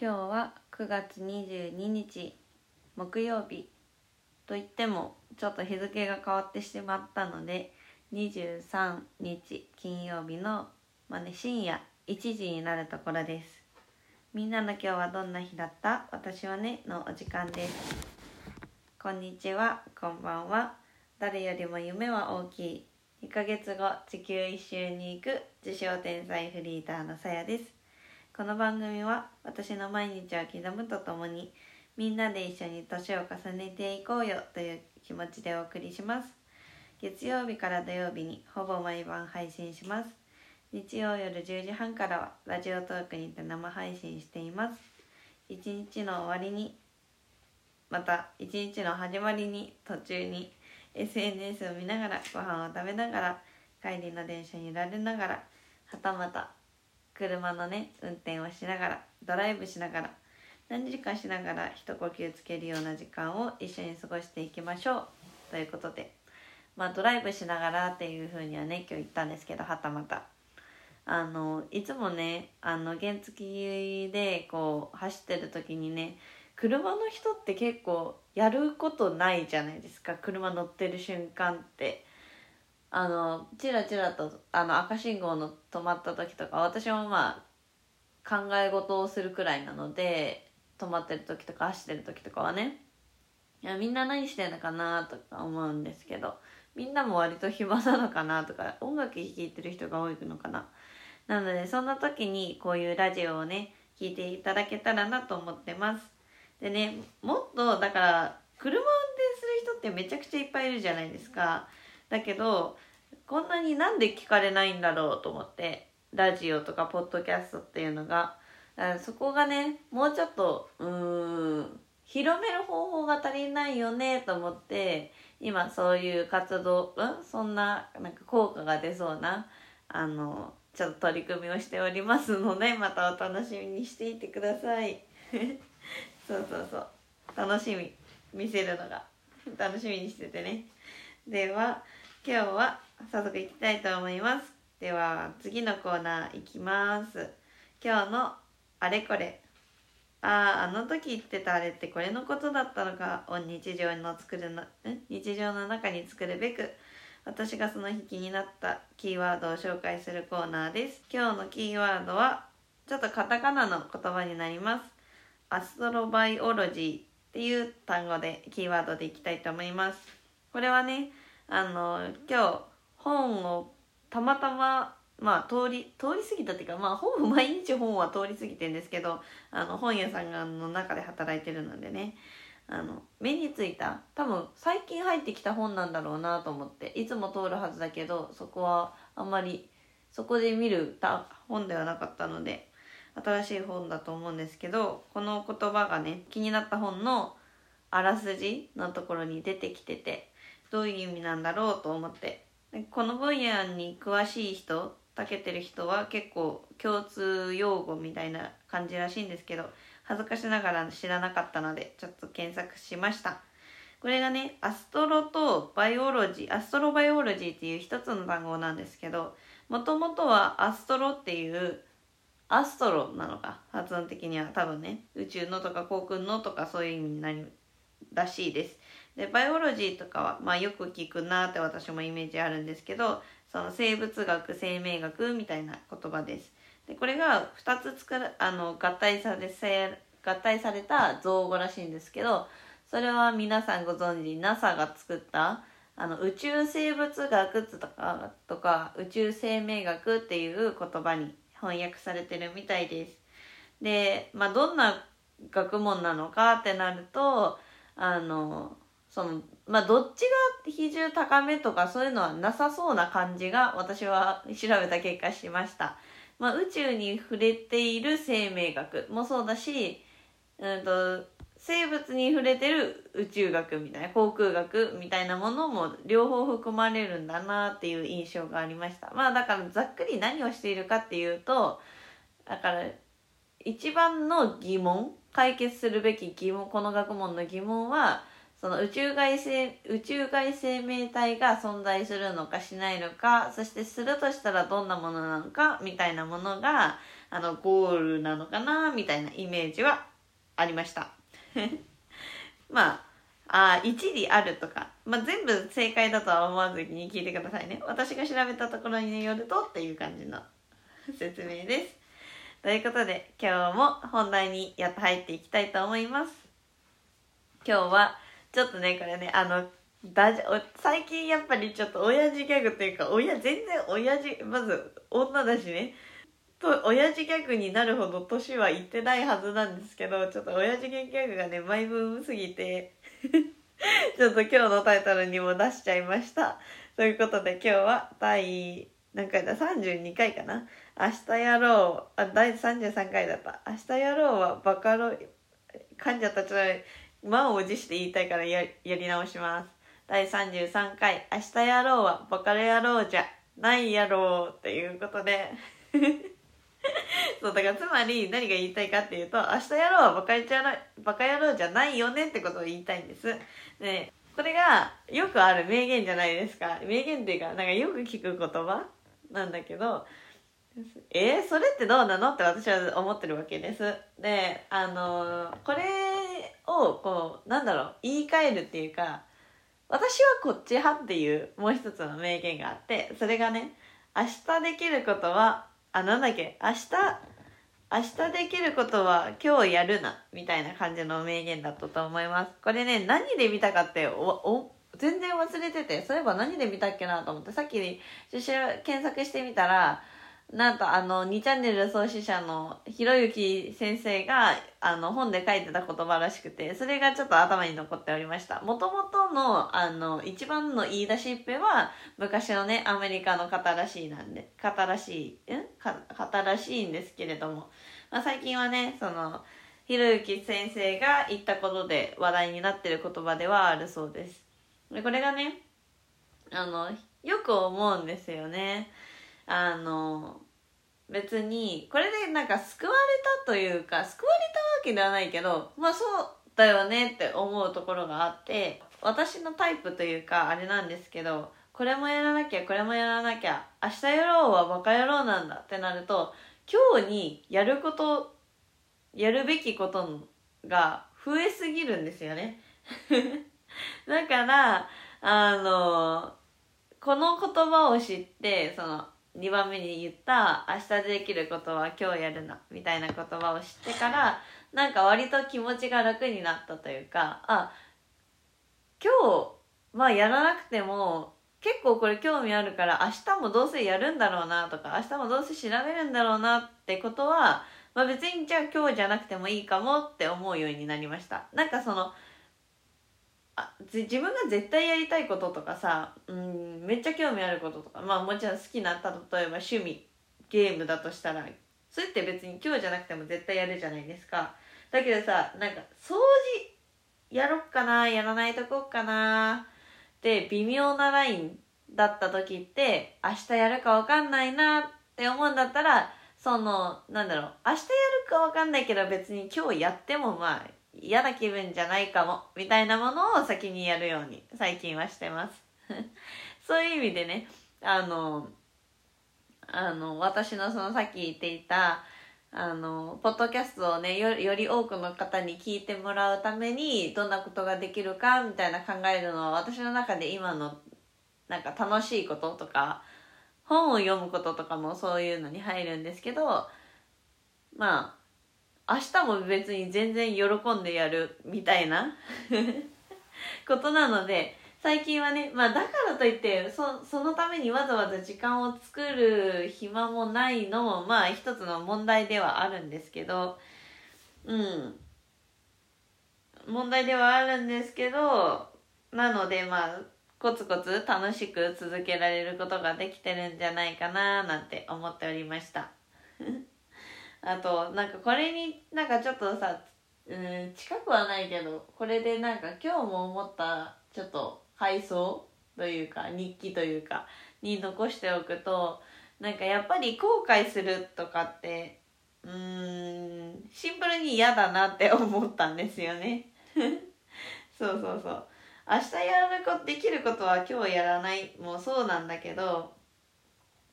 今日は9月22日木曜日。といってもちょっと日付が変わってしまったので23日金曜日の、まあね、深夜1時になるところです。みんなの今日はどんな日だった？私はねのお時間です。こんにちはこんばんは。誰よりも夢は大きい。2ヶ月後地球一周に行く自称天才フリーターのさやです。この番組は私の毎日を刻むとともにみんなで一緒に年を重ねていこうよという気持ちでお送りします。月曜日から土曜日にほぼ毎晩配信します。日曜夜10時半からはラジオトークにて生配信しています。一日の終わりにまた一日の始まりに途中に SNS を見ながらご飯を食べながら帰りの電車に揺られながらはたまた車のね運転をしながらドライブしながら何時かしながら一呼吸つけるような時間を一緒に過ごしていきましょう。ということでまあドライブしながらっていうふうにはね今日言ったんですけどはたまた。あのいつもねあの原付でこう走ってる時にね車の人って結構やることないじゃないですか。車乗ってる瞬間って。あのチラチラとあの赤信号の止まった時とか私もまあ考え事をするくらいなので止まってる時とか走ってる時とかはね。いやみんな何してんのかなとか思うんですけどみんなも割と暇なのかなとか音楽聴いてる人が多いのかな。なのでそんな時にこういうラジオをね聞いていただけたらなと思ってます。でねもっとだから車運転する人ってめちゃくちゃいっぱいいるじゃないですか。だけどこんなになんで聞かれないんだろうと思ってラジオとかポッドキャストっていうのが。そこがねもうちょっとうん広める方法が足りないよねと思って今そういう活動うんそんななんか効果が出そうなあのちょっと取り組みをしておりますのでまたお楽しみにしていてください。そうそうそう。楽しみ。見せるのが。楽しみにしててね。では今日は早速いきたいと思います。では次のコーナーいきます。今日のあれこれ。あああの時言ってたあれってこれのことだったのかを日常の作るの日常の中に作るべく私がその日気になったキーワードを紹介するコーナーです。今日のキーワードはちょっとカタカナの言葉になります。アストロバイオロジーっていう単語でキーワードでいきたいと思います。これはねあの今日本をたまたままあ通り通り過ぎたっていうかまあほぼ 毎日本は通り過ぎてんですけどあの本屋さんの中で働いてるのでねあの目についた多分最近入ってきた本なんだろうなと思っていつも通るはずだけどそこはあんまりそこで見る本ではなかったので新しい本だと思うんですけどこの言葉がね気になった本のあらすじのところに出てきててどういう意味なんだろうと思って。この分野に詳しい人たけてる人は結構共通用語みたいな感じらしいんですけど恥ずかしながら知らなかったのでちょっと検索しました。これがねアストロとバイオロジーアストロバイオロジーっていう一つの単語なんですけどもともとはアストロっていうアストロなのか発音的には多分ね。宇宙のとか航空のとかそういう意味になるらしいです。でバイオロジーとかは、まあ、よく聞くなって私もイメージあるんですけどその生物学生命学みたいな言葉です。でこれが2つ作るあの合体され合体された造語らしいんですけどそれは皆さんご存知 NASA が作ったあの宇宙生物学とかとか宇宙生命学っていう言葉に翻訳されてるみたいです。でまあどんな学問なのかってなるとあのそのまあどっちが比重高めとかそういうのはなさそうな感じが私は調べた結果しました。まあ、宇宙に触れている生命学もそうだし、うんと、生物に触れてる宇宙学みたいな航空学みたいなものも両方含まれるんだなっていう印象がありましたまあだからざっくり何をしているかっていうとだから一番の疑問解決するべき疑問この学問の疑問はその宇宙外生宇宙外生命体が存在するのかしないのかそしてするとしたらどんなものなのかみたいなものがあのゴールなのかなみたいなイメージはありました。まああ一理あるとか、まあ、全部正解だとは思わずに聞いてくださいね。私が調べたところによるとっていう感じの 説明です。ということで今日も本題にやっと入っていきたいと思います。今日はちょっとねこれねあのだじ最近やっぱりちょっと親父ギャグっていうか親全然親父まず女だしね。と親父ギャグになるほど年はいってないはずなんですけどちょっと親父ギャグがねマイブームすぎて ちょっと今日のタイトルにも出しちゃいました。ということで今日は第何回だ？32回かな。明日やろう。あ第33回だった。明日やろうはバカロ噛んじゃった。ちょっと満を持して言いたいからややり直します。第33回「明日やろうはバカ野郎じゃないやろう」っていうことで。そうだからつまり何が言いたいかっていうと「明日やろうはバカじゃバカ野郎じゃないよね」ってことを言いたいんです。でこれがよくある名言じゃないですか。名言っていうかなんかよく聞く言葉？なんだけどえー、それってどうなの？って私は思ってるわけです。であのこれをこうなんだろう言い換えるっていうか私はこっち派っていうもう一つの名言があってそれがね明日できることはあなんだっけ明日明日できることは今日やるなみたいな感じの名言だったと思います。これね何で見たかっておお全然忘れててそういえば何で見たっけなと思ってさっき検索してみたらなんとあの2チャンネル創始者のひろゆき先生があの本で書いてた言葉らしくてそれがちょっと頭に残っておりました。もともとのあの一番の言い出しっぺは昔のねアメリカの方らしいなんで方らしいん？方らしいんですけれども、まあ、最近はねそのひろゆき先生が言ったことで話題になってる言葉ではあるそうです。でこれがねあのよく思うんですよね。あの別にこれでなんか救われたというか救われたわけではないけどまあそうだよねって思うところがあって私のタイプというかあれなんですけどこれもやらなきゃこれもやらなきゃ明日やろうはバカ野郎なんだってなると今日にやることやるべきことが増えすぎるんですよね。だからあのこの言葉を知ってその2番目に言った「明日できることは今日やるな」みたいな言葉を知ってからなんか割と気持ちが楽になったというかあ今日まあやらなくても結構これ興味あるから明日もどうせやるんだろうなとか明日もどうせ調べるんだろうなってことは、まあ、別にじゃあ今日じゃなくてもいいかもって思うようになりました。なんかそのあ自分が絶対やりたいこととかさ、うん、めっちゃ興味あることとかまあもちろん好きな例えば趣味ゲームだとしたらそれって別に今日じゃなくても絶対やるじゃないですか。だけどさなんか掃除やろっかなやらないとこっかなって微妙なラインだった時って明日やるか分かんないなって思うんだったらそのなんだろう明日やるか分かんないけど別に今日やってもまあ嫌な気分じゃないかもみたいなものを先にやるように最近はしてます。そういう意味でねあのあの私のそのさっき言っていたあのポッドキャストをねより多くの方に聞いてもらうためにどんなことができるかみたいな考えるのは私の中で今のなんか楽しいこととか本を読むこととかもそういうのに入るんですけどまあ明日も別に全然喜んでやるみたいな ことなので最近はねまあだからといってそそのためにわざわざ時間を作る暇もないのもまあ一つの問題ではあるんですけどうん。問題ではあるんですけどなのでまあコツコツ楽しく続けられることができてるんじゃないかななんて思っておりました。あとなんかこれになんかちょっとさうん近くはないけどこれでなんか今日も思ったちょっと配送というか日記というかに残しておくとなんかやっぱり後悔するとかってうーんシンプルに嫌だなって思ったんですよね。そうそうそう。明日やるこできることは今日やらないもそうなんだけど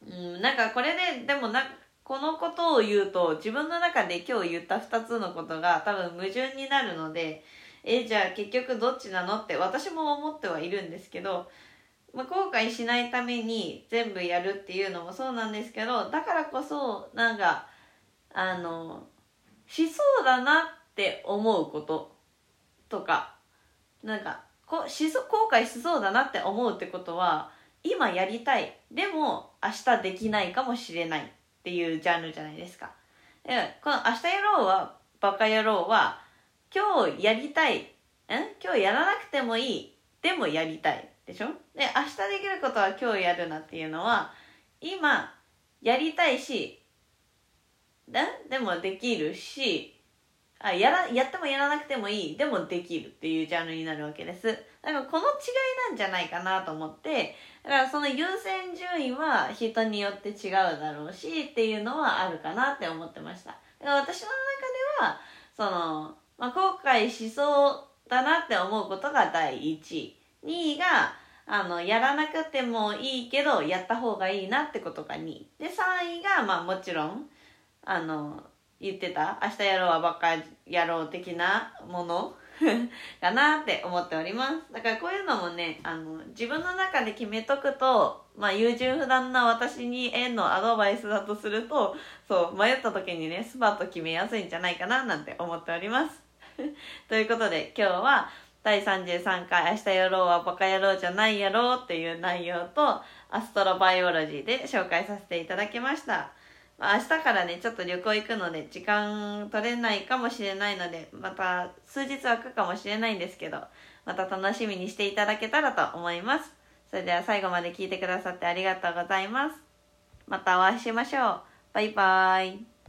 うんなんかこれででもなこのことを言うと自分の中で今日言った2つのことが多分矛盾になるのでえじゃあ結局どっちなのって私も思ってはいるんですけど、まあ、後悔しないために全部やるっていうのもそうなんですけどだからこそなんかあのしそうだなって思うこととかなんかこしそ後悔しそうだなって思うってことは今やりたい。でも明日できないかもしれない。っていうジャンルじゃないですか。でこの「明日やろう」は「バカ野郎」は今日やりたいん？今日やらなくてもいいでもやりたいでしょ？で明日できることは今日やるなっていうのは今やりたいしででもできるしあやらやってもやらなくてもいい。でもできるっていうジャンルになるわけです。だからこの違いなんじゃないかなと思って。だからその優先順位は人によって違うだろうしっていうのはあるかなって思ってました。だから私の中ではその、まあ、後悔しそうだなって思うことが第1位2位があのやらなくてもいいけどやった方がいいなってことが2位。で3位がまあもちろんあの言ってた？明日やろうはばっかやろう的なもの？かなって思っております。だからこういうのもねあの自分の中で決めとくとまあ優柔不断な私にへのアドバイスだとするとそう迷った時にねスパッと決めやすいんじゃないかななんて思っております。ということで今日は第33回「明日やろうはバカ野郎じゃないやろう」っていう内容とアストロバイオロジーで紹介させていただきました。まあ、明日からねちょっと旅行行くので時間取れないかもしれないのでまた数日空くかもしれないんですけどまた楽しみにしていただけたらと思います。それでは最後まで聞いてくださってありがとうございます。またお会いしましょう。バイバーイ。